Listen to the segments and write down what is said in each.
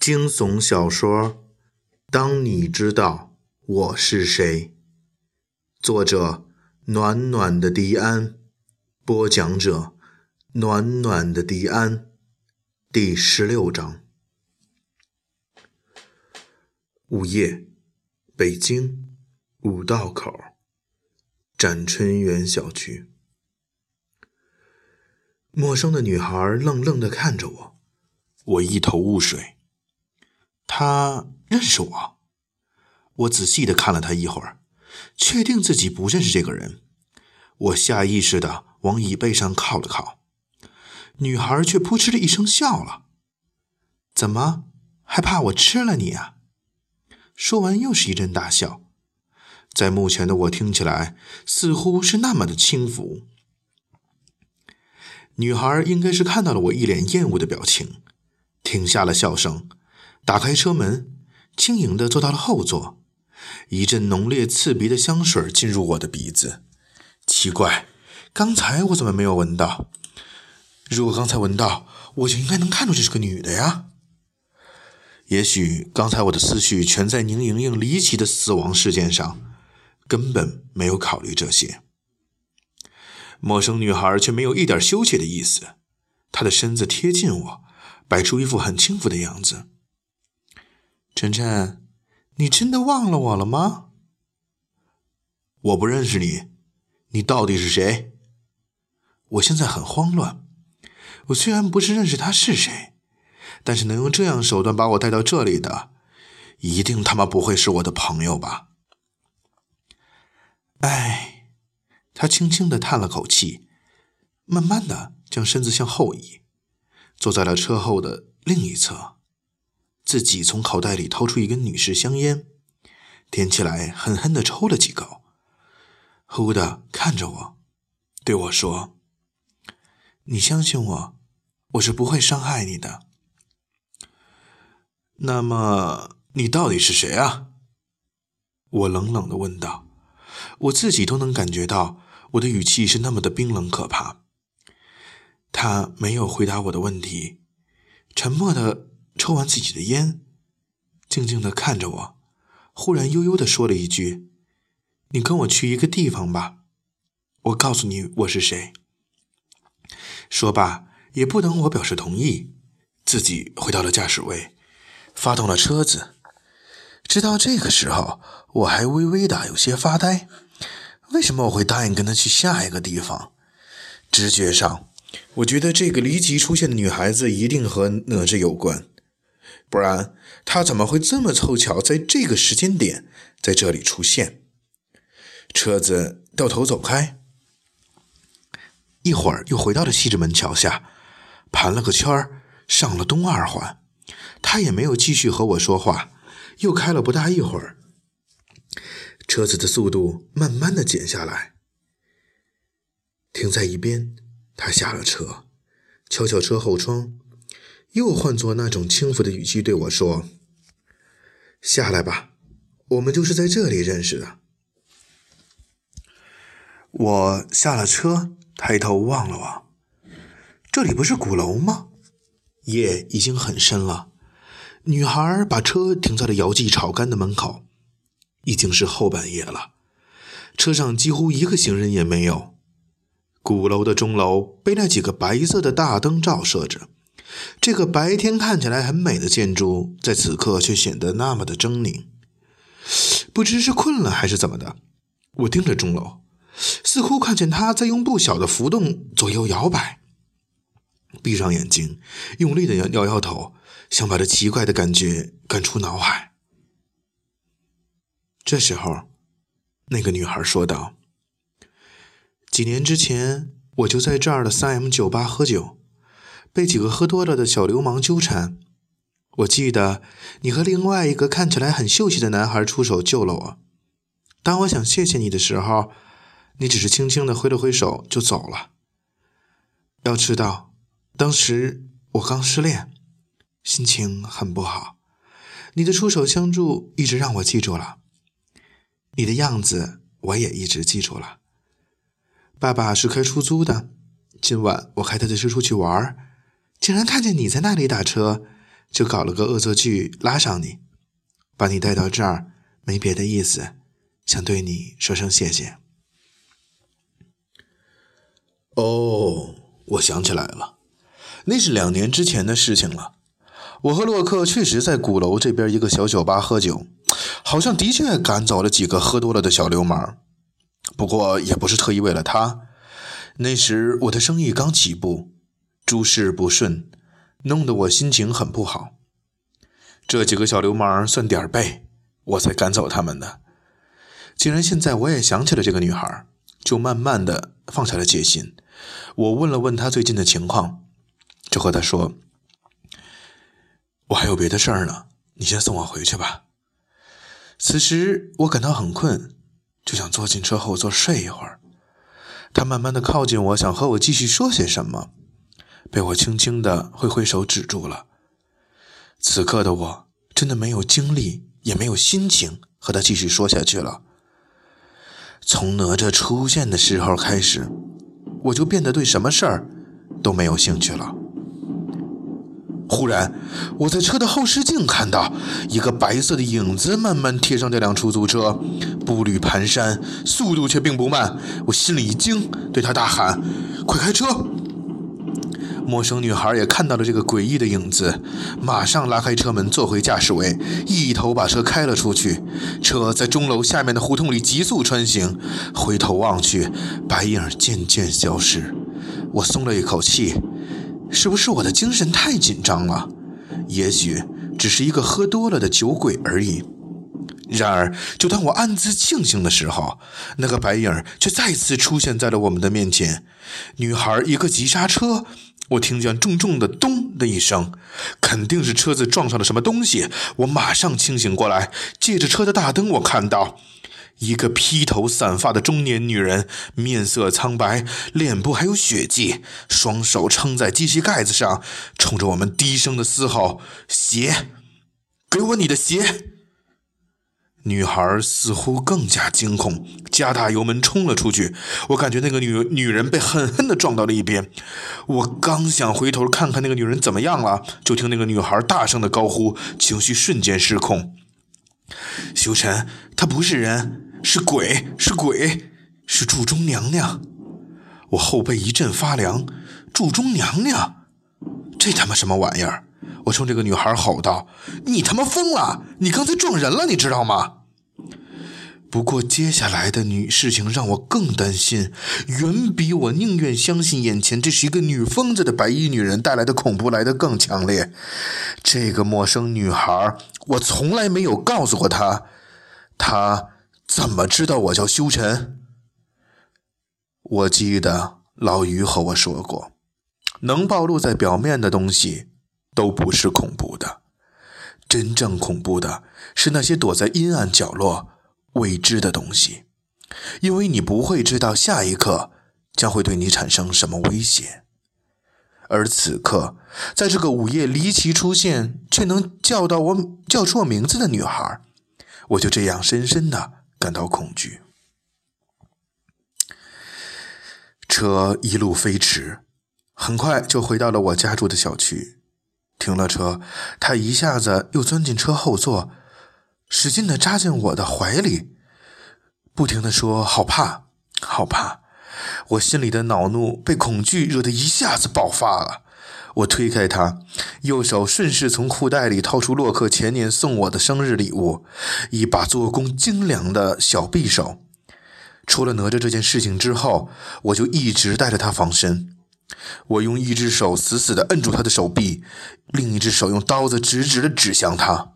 惊悚小说《当你知道我是谁》，作者暖暖的迪安，播讲者暖暖的迪安，第十六章。午夜，北京五道口展春园小区，陌生的女孩愣愣的看着我，我一头雾水。他认识我，我仔细的看了他一会儿，确定自己不认识这个人。我下意识的往椅背上靠了靠，女孩却扑哧的一声笑了：“怎么还怕我吃了你啊？”说完又是一阵大笑，在目前的我听起来似乎是那么的轻浮。女孩应该是看到了我一脸厌恶的表情，停下了笑声。打开车门，轻盈地坐到了后座。一阵浓烈刺鼻的香水进入我的鼻子。奇怪，刚才我怎么没有闻到？如果刚才闻到，我就应该能看出这是个女的呀。也许刚才我的思绪全在宁莹莹离奇的死亡事件上，根本没有考虑这些。陌生女孩却没有一点羞怯的意思，她的身子贴近我，摆出一副很轻浮的样子。晨晨，你真的忘了我了吗？我不认识你，你到底是谁？我现在很慌乱。我虽然不是认识他是谁，但是能用这样手段把我带到这里的，一定他妈不会是我的朋友吧？哎，他轻轻的叹了口气，慢慢的将身子向后移，坐在了车后的另一侧。自己从口袋里掏出一根女士香烟，点起来，狠狠地抽了几口，忽的看着我，对我说：“你相信我，我是不会伤害你的。”那么你到底是谁啊？我冷冷的问道。我自己都能感觉到我的语气是那么的冰冷可怕。他没有回答我的问题，沉默的。抽完自己的烟，静静的看着我，忽然悠悠的说了一句：“你跟我去一个地方吧，我告诉你我是谁。”说罢，也不等我表示同意，自己回到了驾驶位，发动了车子。直到这个时候，我还微微的有些发呆。为什么我会答应跟他去下一个地方？直觉上，我觉得这个离奇出现的女孩子一定和哪吒有关。不然，他怎么会这么凑巧在这个时间点在这里出现？车子掉头走开，一会儿又回到了西直门桥下，盘了个圈儿，上了东二环。他也没有继续和我说话，又开了不大一会儿，车子的速度慢慢的减下来，停在一边。他下了车，敲敲车后窗。又换作那种轻浮的语气对我说：“下来吧，我们就是在这里认识的。”我下了车，抬头望了望，这里不是鼓楼吗？夜已经很深了。女孩把车停在了姚记炒肝的门口，已经是后半夜了，车上几乎一个行人也没有。鼓楼的钟楼被那几个白色的大灯照射着。这个白天看起来很美的建筑，在此刻却显得那么的狰狞。不知是困了还是怎么的，我盯着钟楼，似乎看见它在用不小的浮动左右摇摆。闭上眼睛，用力的摇摇摇头，想把这奇怪的感觉赶出脑海。这时候，那个女孩说道：“几年之前，我就在这儿的三 M 酒吧喝酒。”被几个喝多了的小流氓纠缠，我记得你和另外一个看起来很秀气的男孩出手救了我。当我想谢谢你的时候，你只是轻轻的挥了挥手就走了。要知道，当时我刚失恋，心情很不好。你的出手相助一直让我记住了，你的样子我也一直记住了。爸爸是开出租的，今晚我开他的车出去玩儿竟然看见你在那里打车，就搞了个恶作剧拉上你，把你带到这儿，没别的意思，想对你说声谢谢。哦，我想起来了，那是两年之前的事情了。我和洛克确实在鼓楼这边一个小酒吧喝酒，好像的确赶走了几个喝多了的小流氓。不过也不是特意为了他。那时我的生意刚起步，诸事不顺，弄得我心情很不好。这几个小流氓算点儿背，我才赶走他们的。既然现在我也想起了这个女孩，就慢慢的放下了戒心。我问了问她最近的情况，就和她说：“我还有别的事儿呢，你先送我回去吧。”此时我感到很困，就想坐进车后座睡一会儿。她慢慢的靠近我，想和我继续说些什么，被我轻轻的挥挥手止住了。此刻的我真的没有精力，也没有心情和他继续说下去了。从哪吒出现的时候开始。我就变得对什么事儿都没有兴趣了。忽然，我在车的后视镜看到一个白色的影子慢慢贴上这辆出租车，步履蹒跚，速度却并不慢。我心里一惊，对他大喊：“快开车！”陌生女孩也看到了这个诡异的影子，马上拉开车门，坐回驾驶位，一头把车开了出去。车在钟楼下面的胡同里急速穿行，回头望去，白影渐渐消失。我松了一口气，是不是我的精神太紧张了？也许只是一个喝多了的酒鬼而已。然而，就当我暗自庆幸的时候，那个白影却再次出现在了我们的面前。女孩一个急刹车。我听见重重的“咚”的一声，肯定是车子撞上了什么东西。我马上清醒过来，借着车的大灯，我看到一个披头散发的中年女人，面色苍白，脸部还有血迹，双手撑在机器盖子上，冲着我们低声的嘶吼：“鞋，给我你的鞋！”女孩似乎更加惊恐，加大油门冲了出去。我感觉那个女女人被狠狠地撞到了一边。我刚想回头看看那个女人怎么样了，就听那个女孩大声的高呼，情绪瞬间失控。修晨，她不是人，是鬼，是鬼，是祝中娘娘。我后背一阵发凉。祝中娘娘，这他妈什么玩意儿？我冲这个女孩吼道：“你他妈疯了！你刚才撞人了，你知道吗？”不过接下来的女事情让我更担心，远比我宁愿相信眼前这是一个女疯子的白衣女人带来的恐怖来得更强烈。这个陌生女孩，我从来没有告诉过她，她怎么知道我叫修晨？我记得老于和我说过，能暴露在表面的东西。都不是恐怖的，真正恐怖的是那些躲在阴暗角落未知的东西，因为你不会知道下一刻将会对你产生什么威胁。而此刻，在这个午夜离奇出现却能叫到我叫出我名字的女孩，我就这样深深的感到恐惧。车一路飞驰，很快就回到了我家住的小区。停了车，他一下子又钻进车后座，使劲地扎进我的怀里，不停的说：“好怕，好怕！”我心里的恼怒被恐惧惹得一下子爆发了。我推开他，右手顺势从裤袋里掏出洛克前年送我的生日礼物——一把做工精良的小匕首。出了哪吒这件事情之后，我就一直带着它防身。我用一只手死死地摁住他的手臂，另一只手用刀子直直地指向他，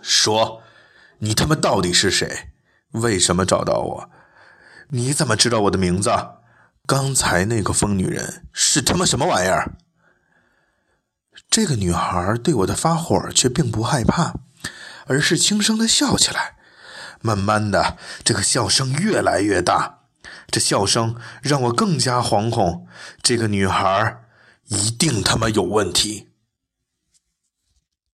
说：“你他妈到底是谁？为什么找到我？你怎么知道我的名字？刚才那个疯女人是他妈什么玩意儿？”这个女孩对我的发火却并不害怕，而是轻声地笑起来。慢慢的，这个笑声越来越大。这笑声让我更加惶恐，这个女孩一定他妈有问题。